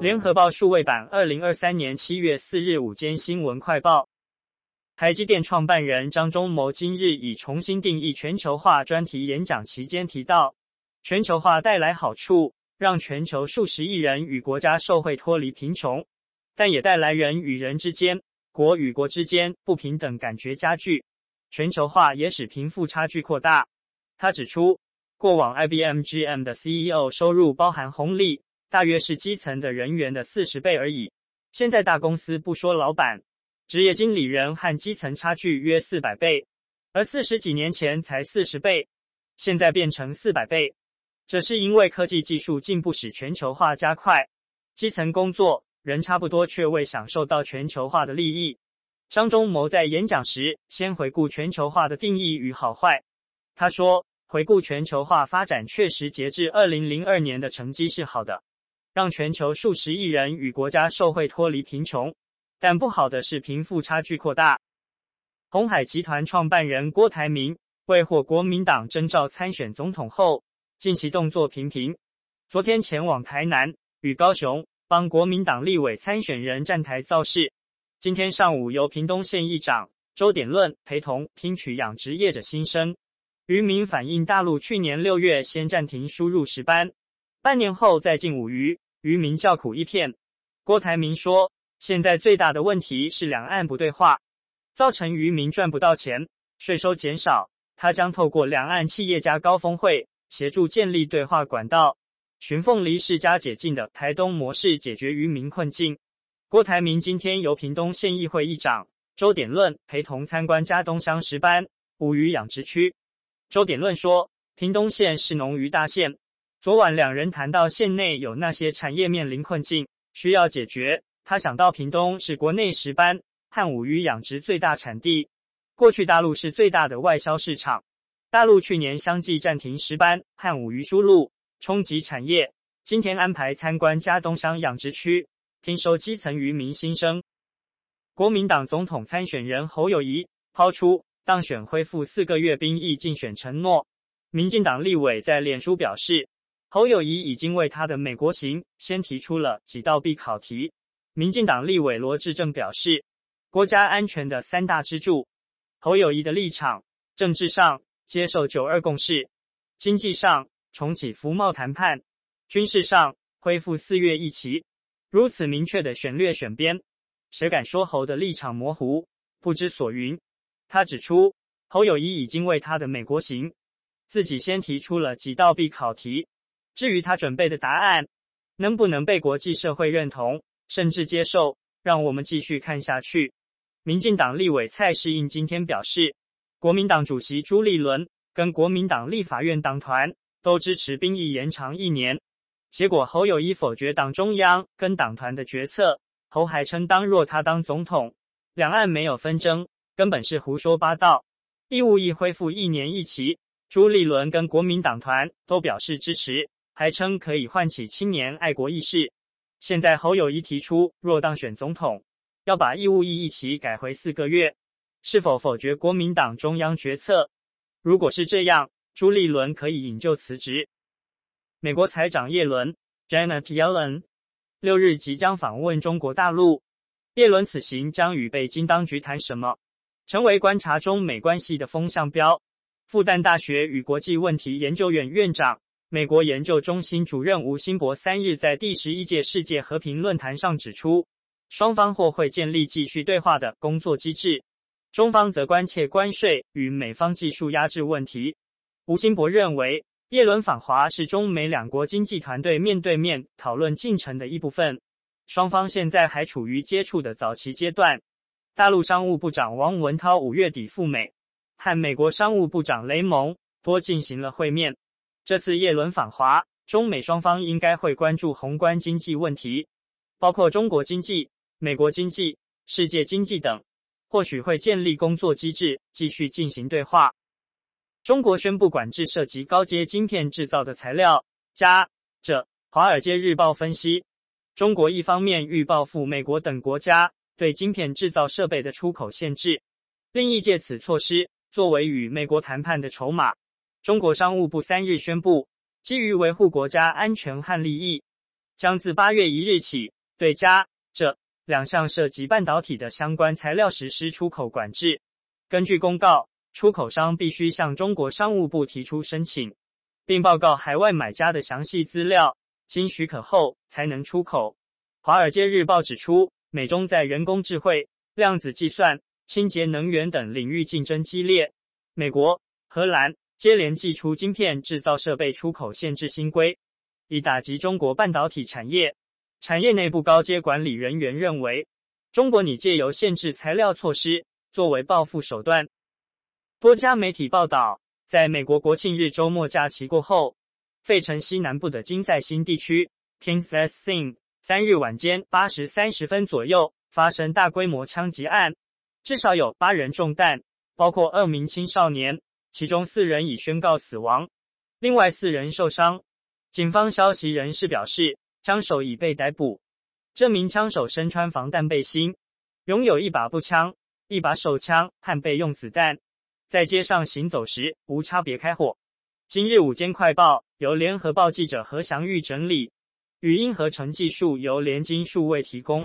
联合报数位版，二零二三年七月四日午间新闻快报。台积电创办人张忠谋今日以重新定义全球化专题演讲期间提到，全球化带来好处，让全球数十亿人与国家社会脱离贫穷，但也带来人与人之间、国与国之间不平等感觉加剧。全球化也使贫富差距扩大。他指出，过往 IBM、GM 的 CEO 收入包含红利，大约是基层的人员的四十倍而已。现在大公司不说老板，职业经理人和基层差距约四百倍，而四十几年前才四十倍，现在变成四百倍。这是因为科技技术进步使全球化加快，基层工作人差不多，却未享受到全球化的利益。张忠谋在演讲时，先回顾全球化的定义与好坏。他说：“回顾全球化发展，确实截至二零零二年的成绩是好的，让全球数十亿人与国家受惠脱离贫穷。但不好的是贫富差距扩大。”鸿海集团创办人郭台铭为获国民党征召参选总统后，近期动作频频。昨天前往台南与高雄，帮国民党立委参选人站台造势。今天上午，由屏东县议长周典论陪同听取养殖业者心声。渔民反映，大陆去年六月先暂停输入石斑，半年后再进五鱼，渔民叫苦一片。郭台铭说，现在最大的问题是两岸不对话，造成渔民赚不到钱，税收减少。他将透过两岸企业家高峰会，协助建立对话管道，寻凤梨世家解禁的台东模式解决渔民困境。郭台铭今天由屏东县议会议长周典论陪同参观佳冬乡石斑捕鱼养殖区。周典论说，屏东县是农渔大县，昨晚两人谈到县内有那些产业面临困境，需要解决。他想到屏东是国内石斑和乌鱼养殖最大产地，过去大陆是最大的外销市场。大陆去年相继暂停石斑和乌鱼输入，冲击产业。今天安排参观佳冬乡养殖区。听收基层渔民心声。国民党总统参选人侯友谊抛出当选恢复四个月兵役竞选承诺。民进党立委在脸书表示，侯友谊已经为他的美国行先提出了几道必考题。民进党立委罗志正表示，国家安全的三大支柱，侯友谊的立场：政治上接受九二共识，经济上重启服贸谈判，军事上恢复四月一期。如此明确的选略选边，谁敢说侯的立场模糊、不知所云？他指出，侯友谊已经为他的美国行自己先提出了几道必考题，至于他准备的答案能不能被国际社会认同甚至接受，让我们继续看下去。民进党立委蔡适应今天表示，国民党主席朱立伦跟国民党立法院党团都支持兵役延长一年。结果侯友宜否决党中央跟党团的决策，侯还称当若他当总统，两岸没有纷争，根本是胡说八道。义务役恢复一年一期，朱立伦跟国民党团都表示支持，还称可以唤起青年爱国意识。现在侯友谊提出，若当选总统，要把义务役一起改回四个月，是否否决国民党中央决策？如果是这样，朱立伦可以引咎辞职。美国财长耶伦 （Janet Yellen） 六日即将访问中国大陆。耶伦此行将与北京当局谈什么，成为观察中美关系的风向标。复旦大学与国际问题研究院院长、美国研究中心主任吴新博三日在第十一届世界和平论坛上指出，双方或会建立继续对话的工作机制。中方则关切关税与美方技术压制问题。吴新博认为。耶伦访华是中美两国经济团队面对面讨论进程的一部分，双方现在还处于接触的早期阶段。大陆商务部长王文涛五月底赴美，和美国商务部长雷蒙多进行了会面。这次耶伦访华，中美双方应该会关注宏观经济问题，包括中国经济、美国经济、世界经济等，或许会建立工作机制，继续进行对话。中国宣布管制涉及高阶晶片制造的材料。加这，《华尔街日报》分析，中国一方面欲报复美国等国家对晶片制造设备的出口限制，另一借此措施作为与美国谈判的筹码。中国商务部三日宣布，基于维护国家安全和利益，将自八月一日起对镓、鍺两项涉及半导体的相关材料实施出口管制。根据公告，出口商必须向中国商务部提出申请，并报告海外买家的详细资料，经许可后才能出口。华尔街日报指出，美中在人工智慧、量子计算、清洁能源等领域竞争激烈。美国、荷兰接连祭出晶片制造设备出口限制新规，以打击中国半导体产业。产业内部高阶管理人员认为，中国拟借由限制材料措施作为报复手段。多家媒体报道，在美国国庆日周末假期过后，费城西南部的金赛辛地区 King's Landing 三日晚间八时三十分左右发生大规模枪击案，至少有八人中弹，包括二名青少年，其中四人已宣告死亡，另外四人受伤。警方消息人士表示，枪手已被逮捕。这名枪手身穿防弹背心，拥有一把步枪、一把手枪和备用子弹，在街上行走时无差别开火。今日午间快报由联合报记者何祥玉整理。语音合成技术由联金数位提供。